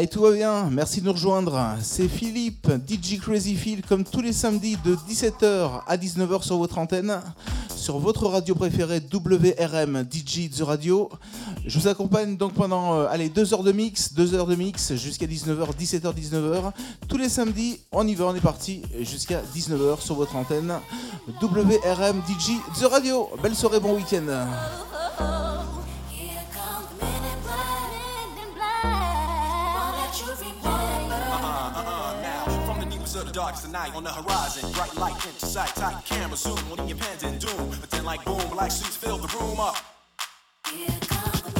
Allez, tout va bien, merci de nous rejoindre. C'est Philippe, DJ Crazy Phil, comme tous les samedis de 17h à 19h sur votre antenne, sur votre radio préférée WRM DJ The Radio. Je vous accompagne donc pendant euh, allez, 2 heures de mix, 2 heures de mix jusqu'à 19h, 17h, 19h. Tous les samedis, on y va, on est parti jusqu'à 19h sur votre antenne WRM DJ The Radio. Belle soirée, bon week-end. The darkest night on the horizon. Bright light into sight, tight camera zoom, on your pens and doom. But then like boom, black suits fill the room up. Mix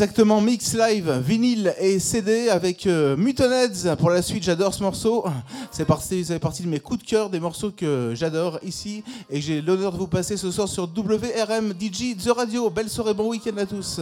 Exactement, mix live, vinyle et CD avec euh, Mutonheads. Pour la suite, j'adore ce morceau. C'est parti, ça fait partie de mes coups de cœur, des morceaux que j'adore ici. Et j'ai l'honneur de vous passer ce soir sur WRM DJ The Radio. Belle soirée, bon week-end à tous.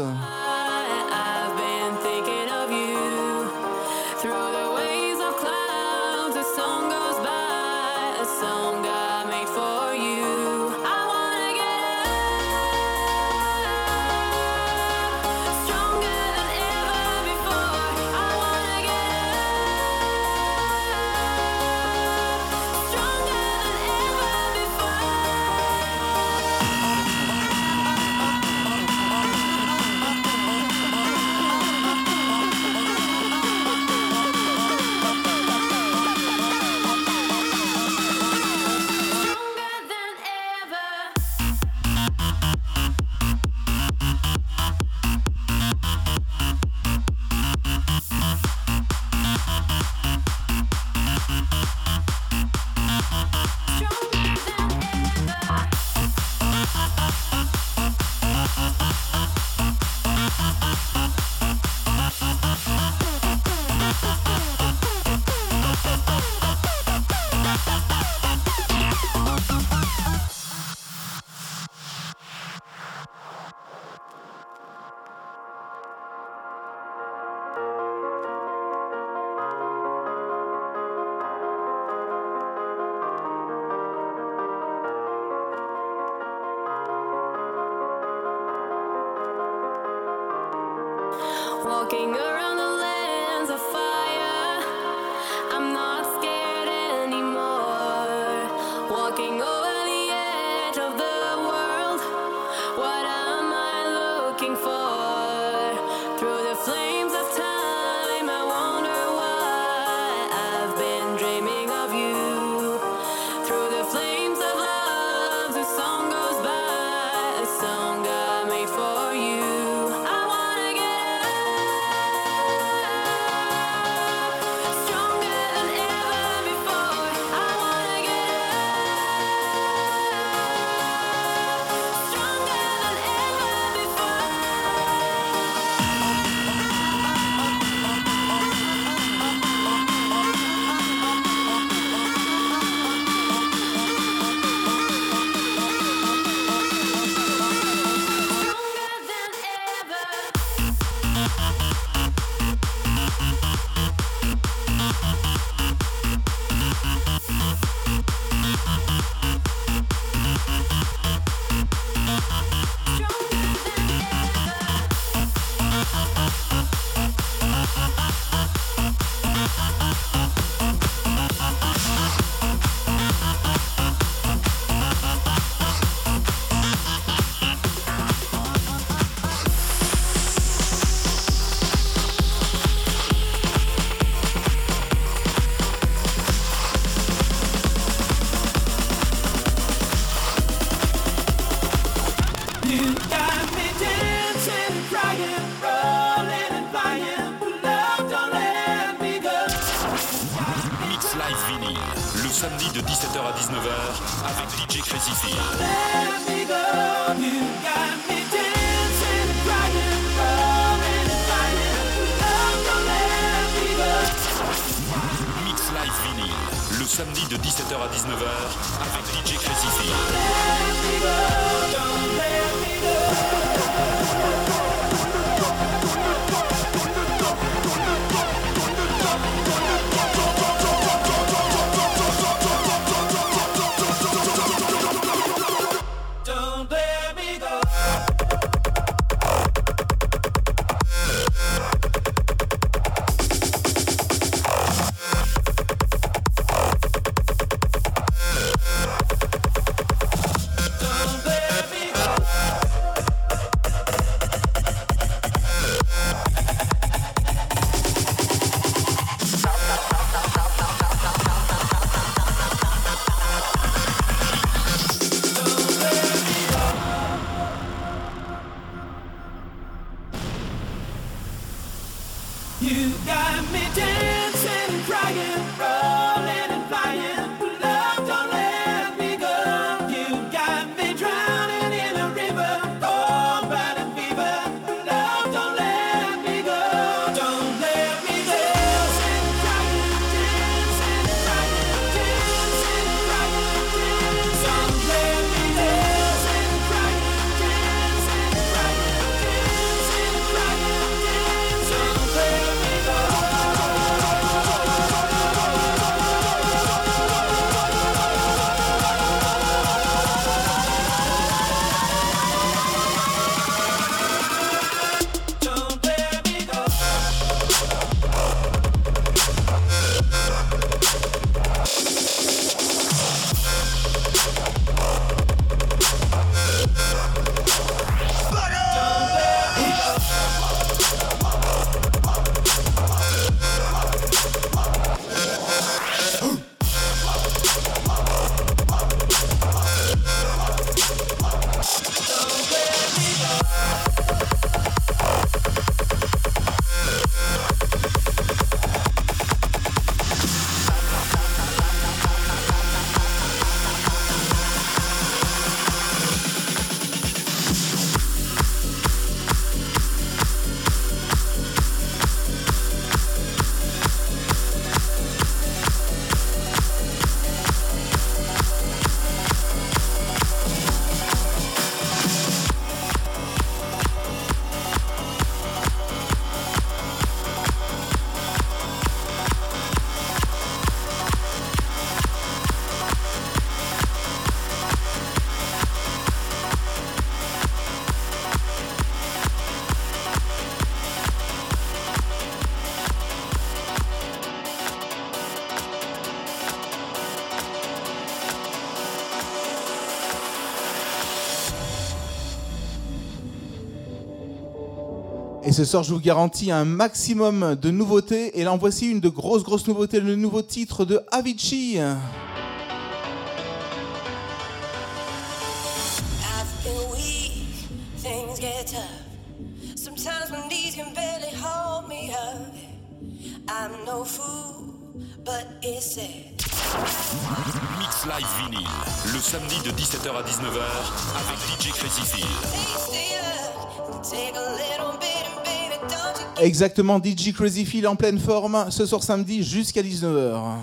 Et ce soir, je vous garantis un maximum de nouveautés. Et là, en voici une de grosses, grosses nouveautés, le nouveau titre de Avicii. Mix Live Vinyl, le samedi de 17h à 19h avec DJ Crazy Exactement, DJ Crazy Phil en pleine forme ce soir samedi jusqu'à 19h.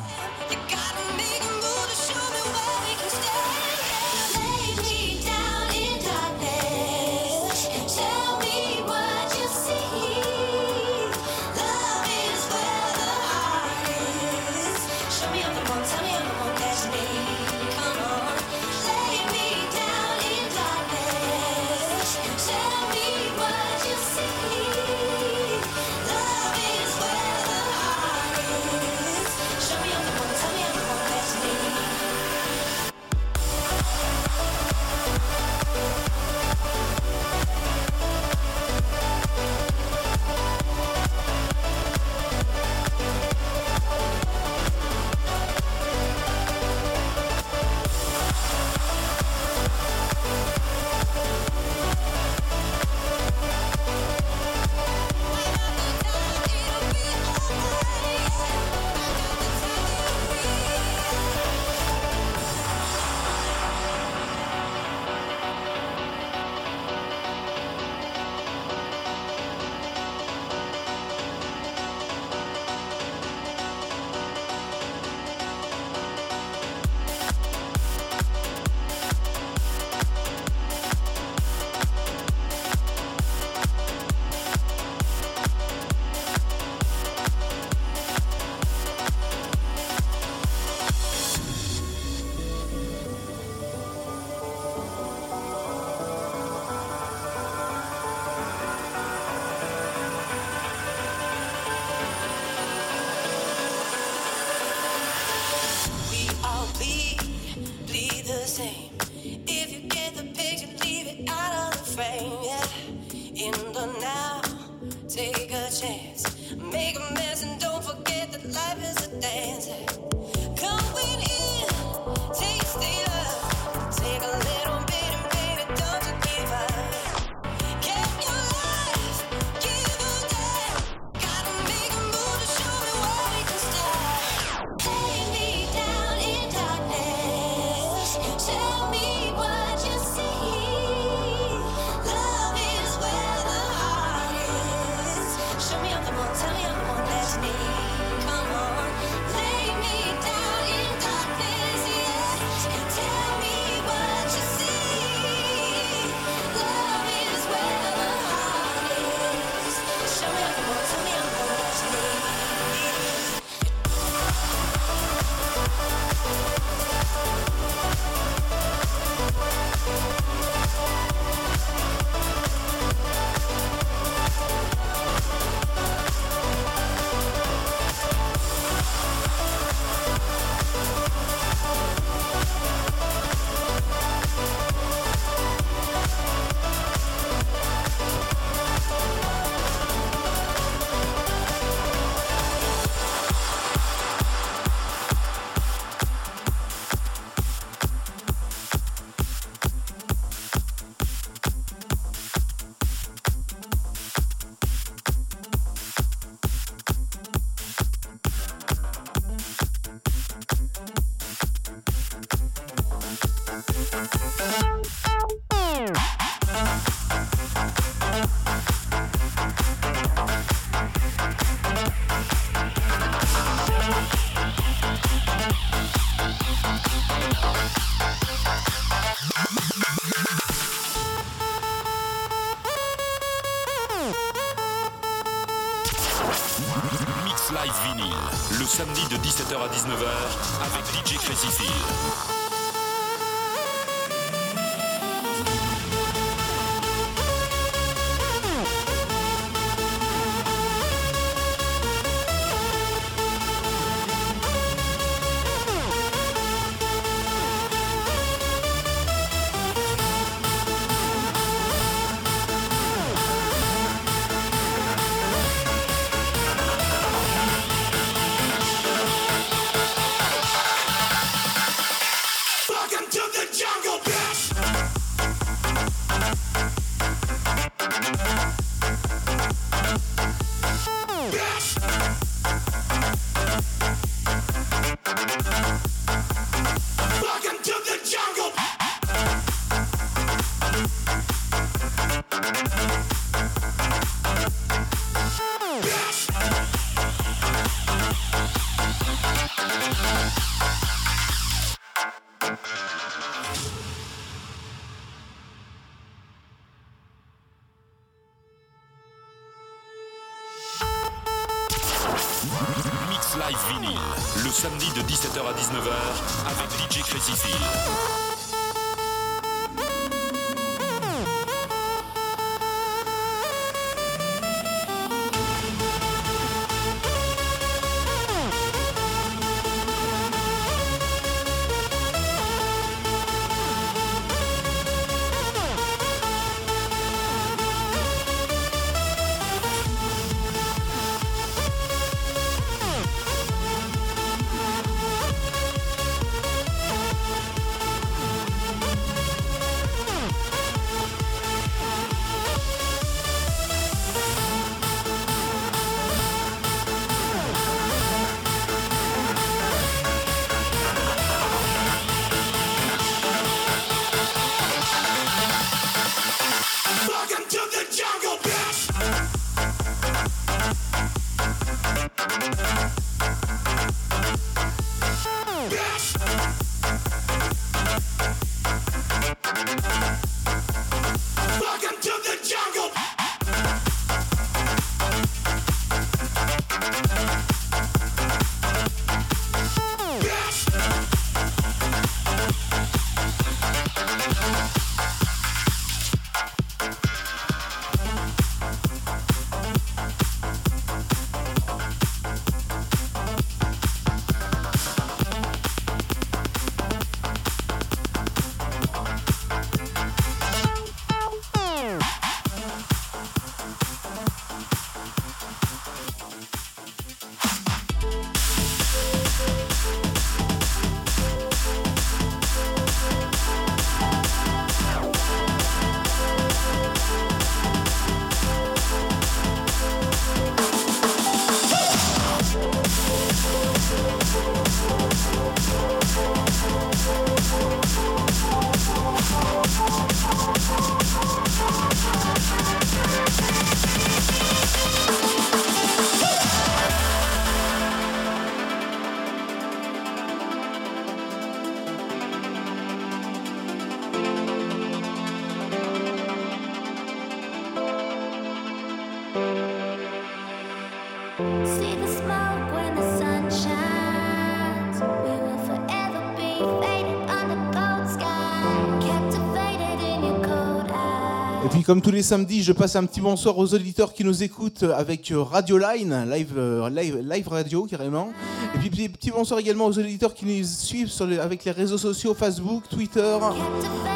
Comme tous les samedis, je passe un petit bonsoir aux auditeurs qui nous écoutent avec euh, Radio Line, live, euh, live, live radio carrément. Et puis petit bonsoir également aux auditeurs qui nous suivent avec les réseaux sociaux, Facebook, Twitter.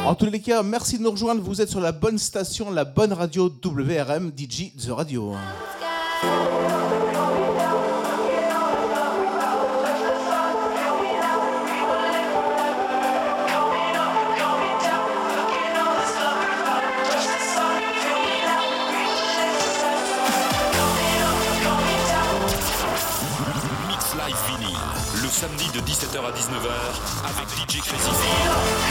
En tous les cas, merci de nous rejoindre. Vous êtes sur la bonne station, la bonne radio WRM, DJ The Radio. 19h avec DJ Crazy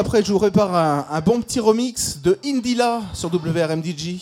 après, je vous répare un, bon petit remix de Indila sur WRMDG.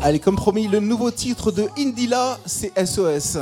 Allez, comme promis, le nouveau titre de Indila, c'est SOS.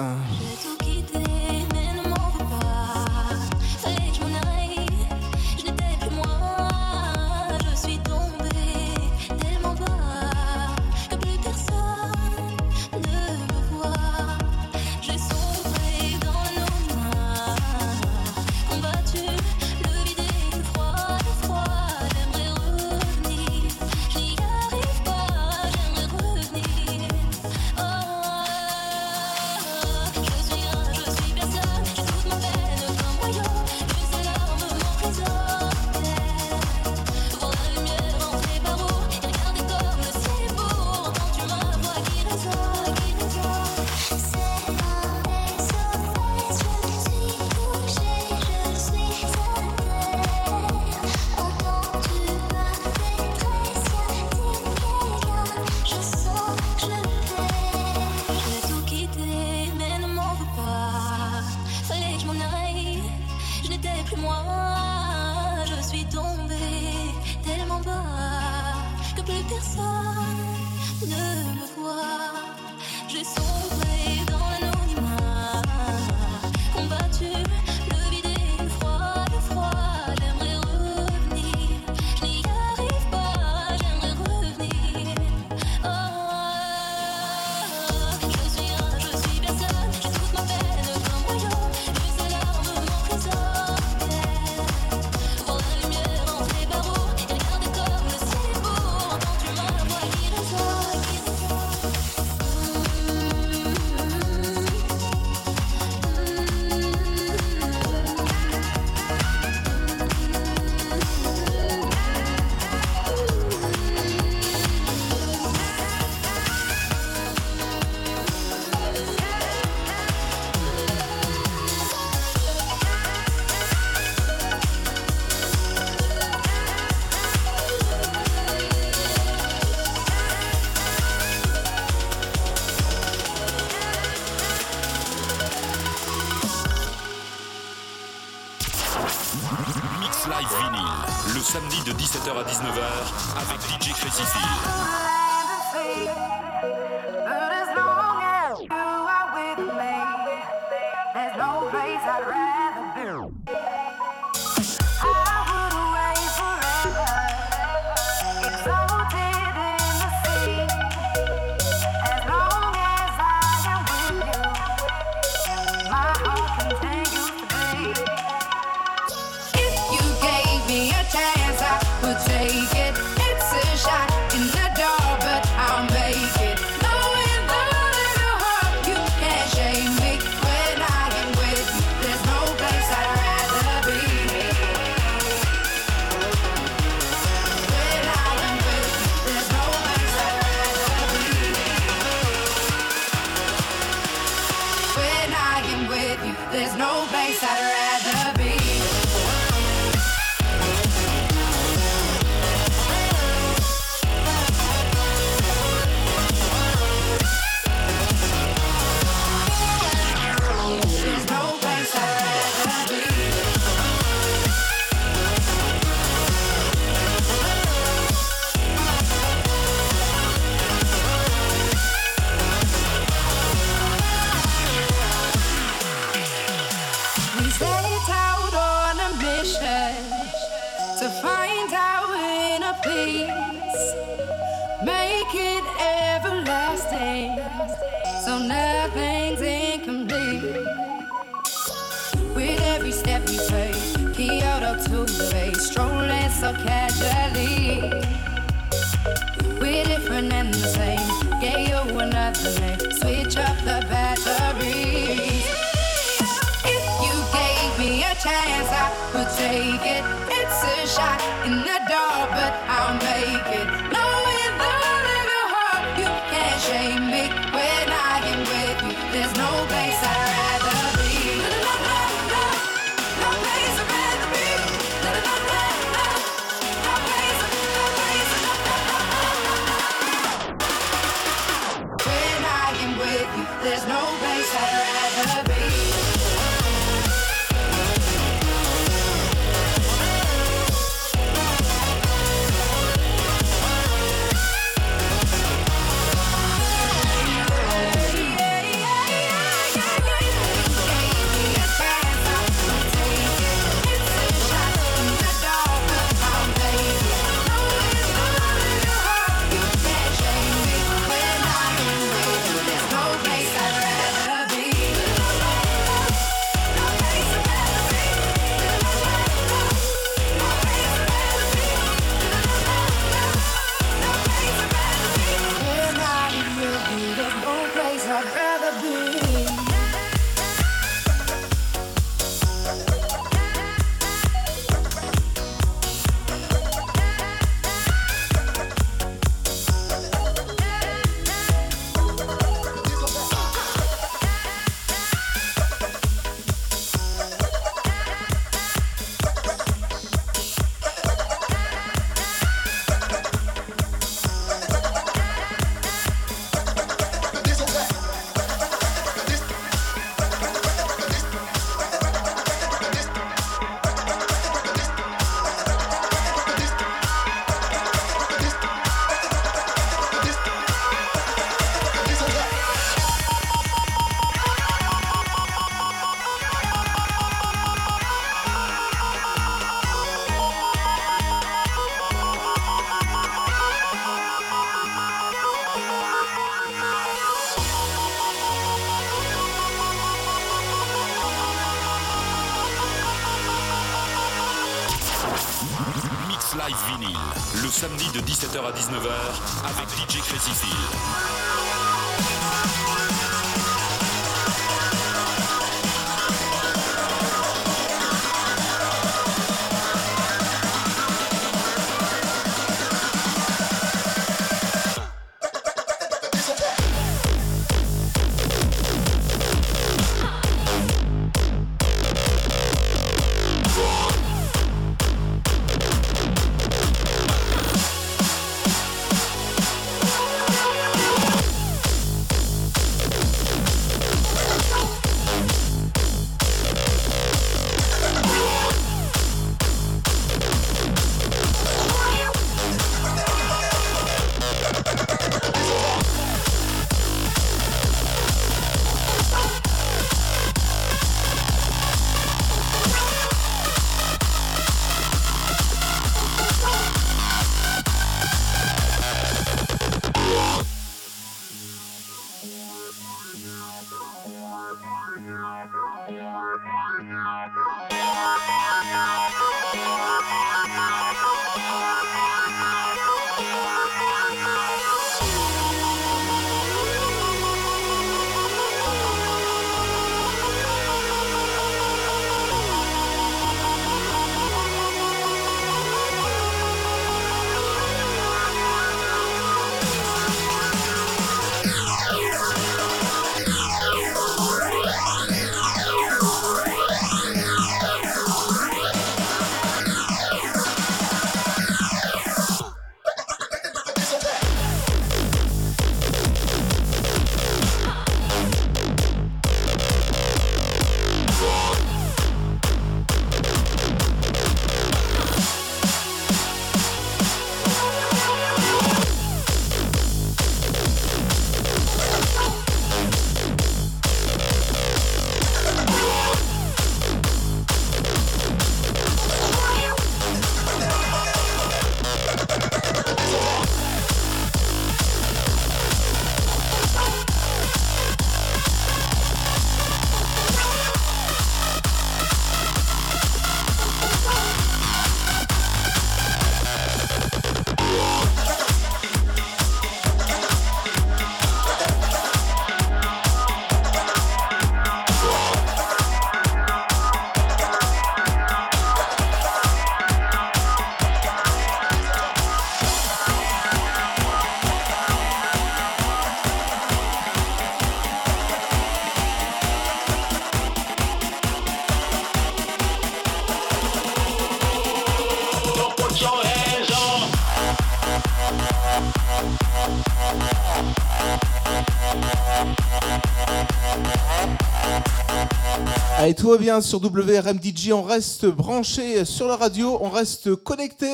tout va bien sur WRMDJ, on reste branché sur la radio, on reste connecté.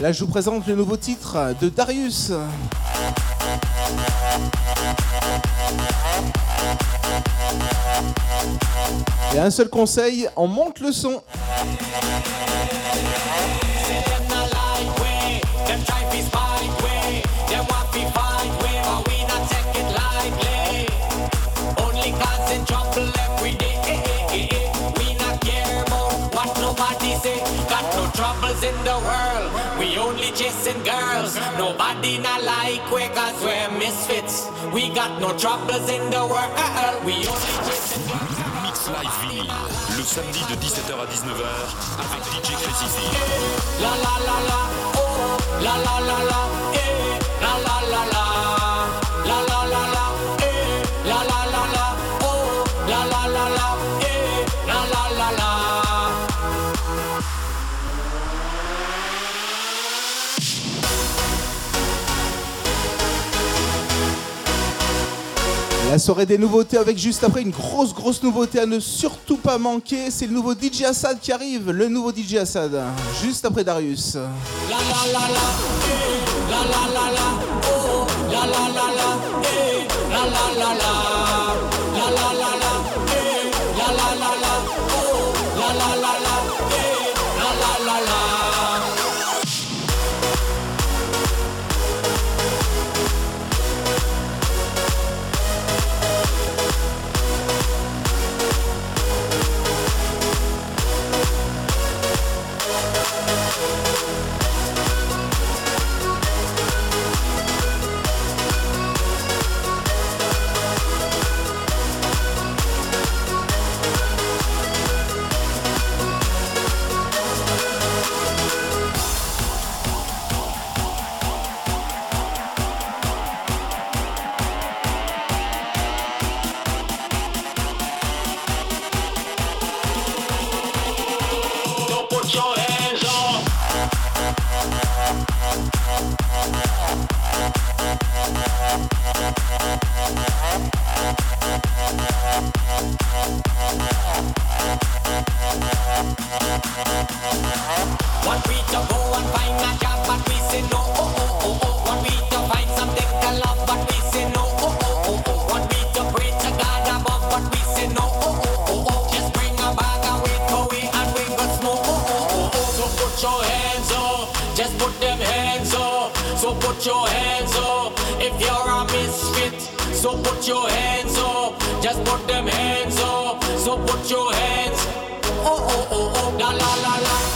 Là, je vous présente le nouveau titre de Darius. Et un seul conseil, on monte le son. troubles. Nobody not like we cause we're misfits. We got no troubles in the world. Uh-uh. We only Mix Live Vinyl, le samedi de 17h à 19h avec DJ Crazy V. La la la la, oh, la la la la, eh, la la la la, la la. La soirée des nouveautés avec juste après une grosse grosse nouveauté à ne surtout pas manquer, c'est le nouveau DJ Assad qui arrive, le nouveau DJ Assad, juste après Darius. la la la la.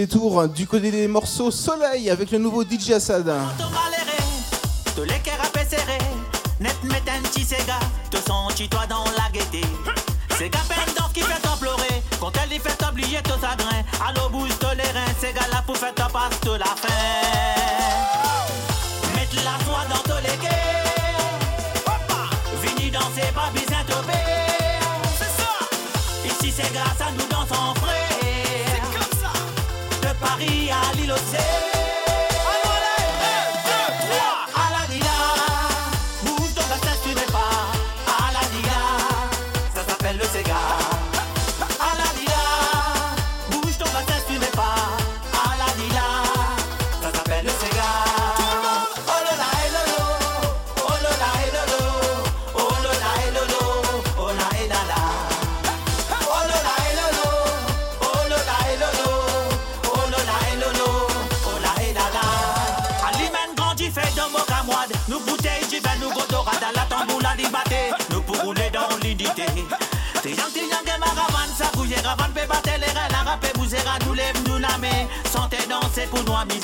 Hein, du côté des morceaux Soleil avec le nouveau DJ Assad. te sens toi dans la gaieté. C'est qu'à peine danse qui fait pleurer. Quand elle y fait oublier tes agrins, allô bouge te les reins. C'est gars là pour faire ta passe de la fin. Mettre la soie dans tes légués. Vini danser, pas besoin de paix. Ici c'est grâce à nous dansons. Paris lo l'île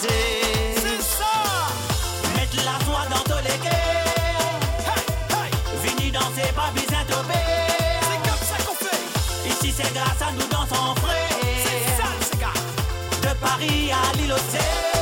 C'est ça. Mettre la foi dans tous les cœurs. Vini danser, pas besoin de C'est comme ça qu'on fait. Ici c'est grâce à nous dansons frais. C'est ça, c'est gars. De Paris à l'île aux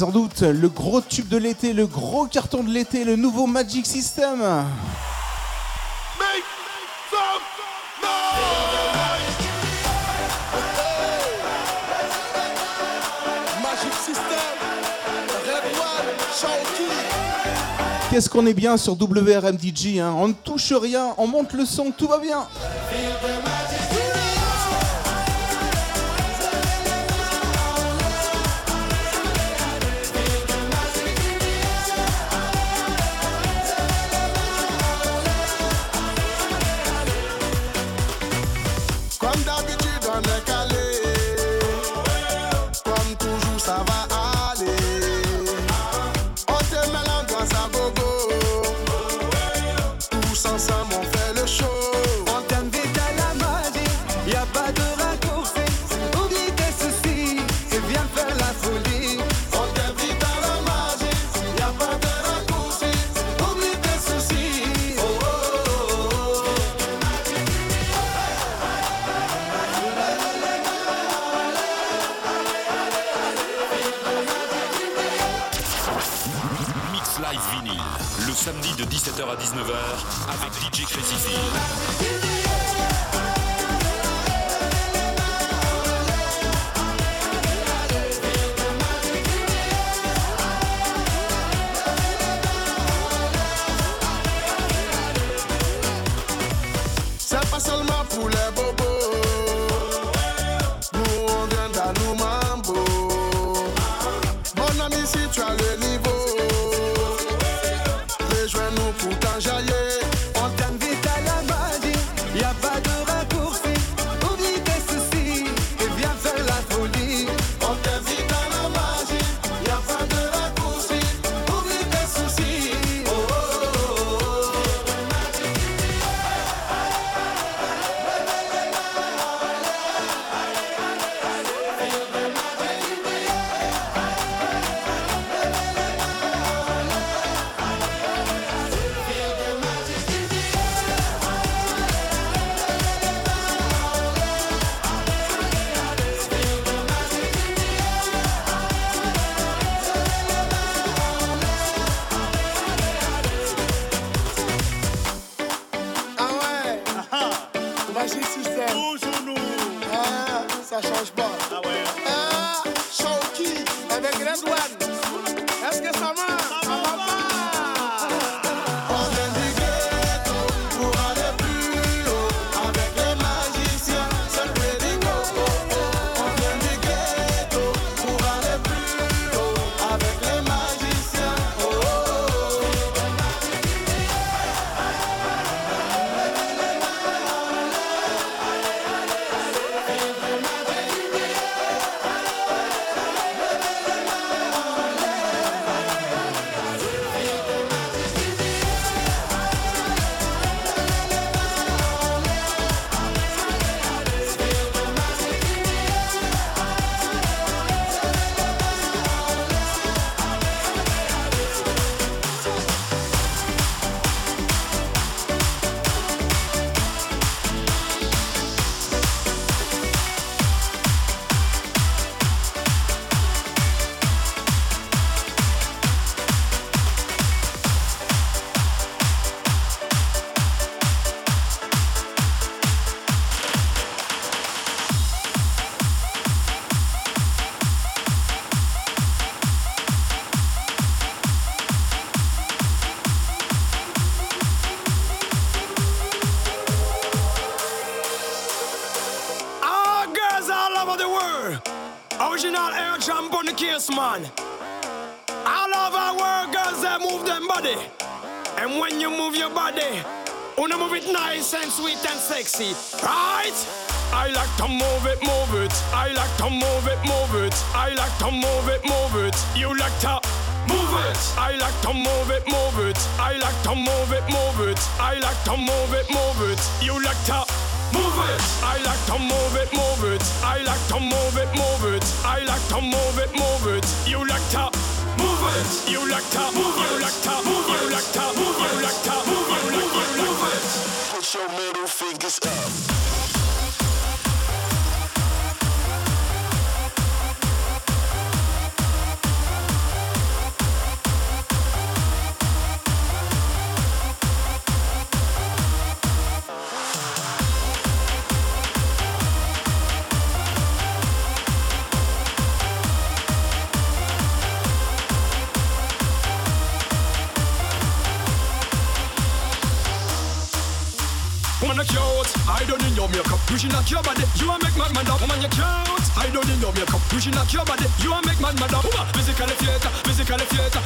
Sans doute le gros tube de l'été, le gros carton de l'été, le nouveau Magic System. Qu'est-ce qu'on est bien sur WRM DJ, hein. on ne touche rien, on monte le son, tout va bien. Seulement pour les bobos. Man. All over world, girls they move them body. And when you move your body, wanna move it nice and sweet and sexy, right? I like to move it, move it. I like to move it, move it. I like to move it, move it. You like to move it. I like to move it, move it. I like to move it, move it. I like to move it, move it. You like to move it. I like to move it, move it. I like to move it, move it. I like to move it, move it. You like to move it. You like to move it. You like to move it. You like to move it. You like to move it. Move it. Put your middle fingers up. I don't in your makeup. You should knock your body. You make mad man up. Woman, you can't. I don't in your makeup. You should knock your body. You make mad man up. Woman, physically theater, physically theater.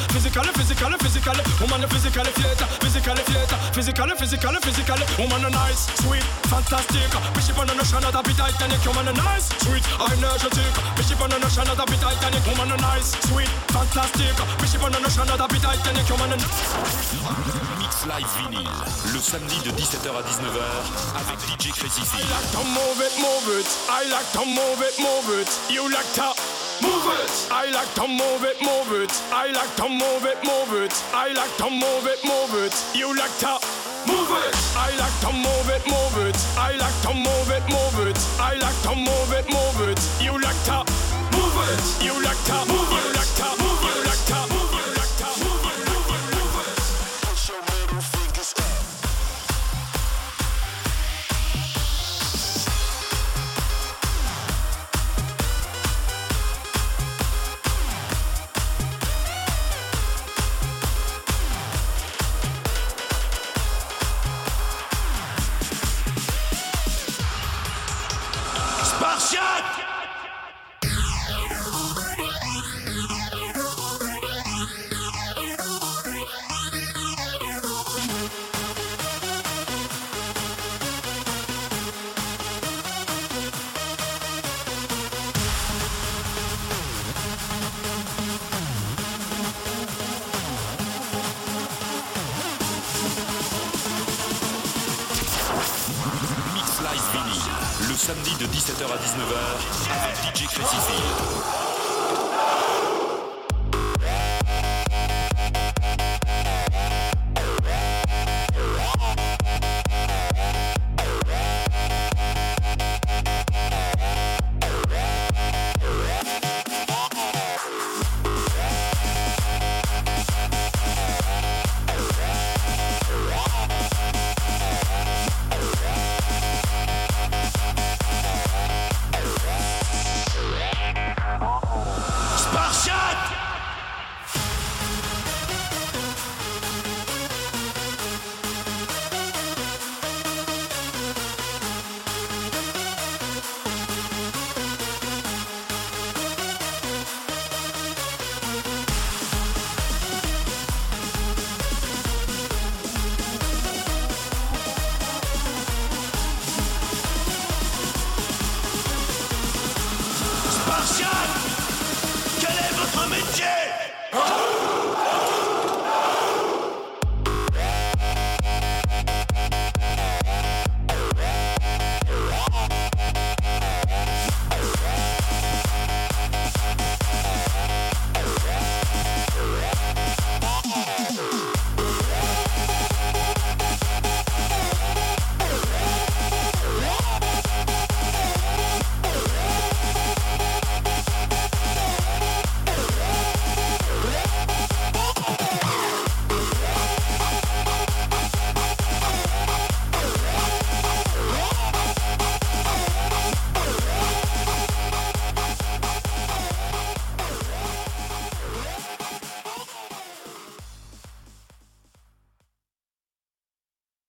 Woman, you physically theater, physically theater, physically, physically, physically. Woman, you nice, sweet, fantastic. Bishop on the of the bit Titanic. Woman, you nice, sweet, energetic. Bishop on the of the bit Titanic. Woman, you nice, sweet, fantastic. Bishop on the of the bit Titanic. Woman, you Mix Live Vinyl, le samedi de 17h à 19h avec DJ Crazy I like to move it, move it. I like to move it, move it. You like to move it. I like to move it, move it. I like to move it, move it. I like to move it, move it. You like to move it. I like to move it, move it. I like to move it, move it. I like to move it, move it. You like to move it. You like to move it.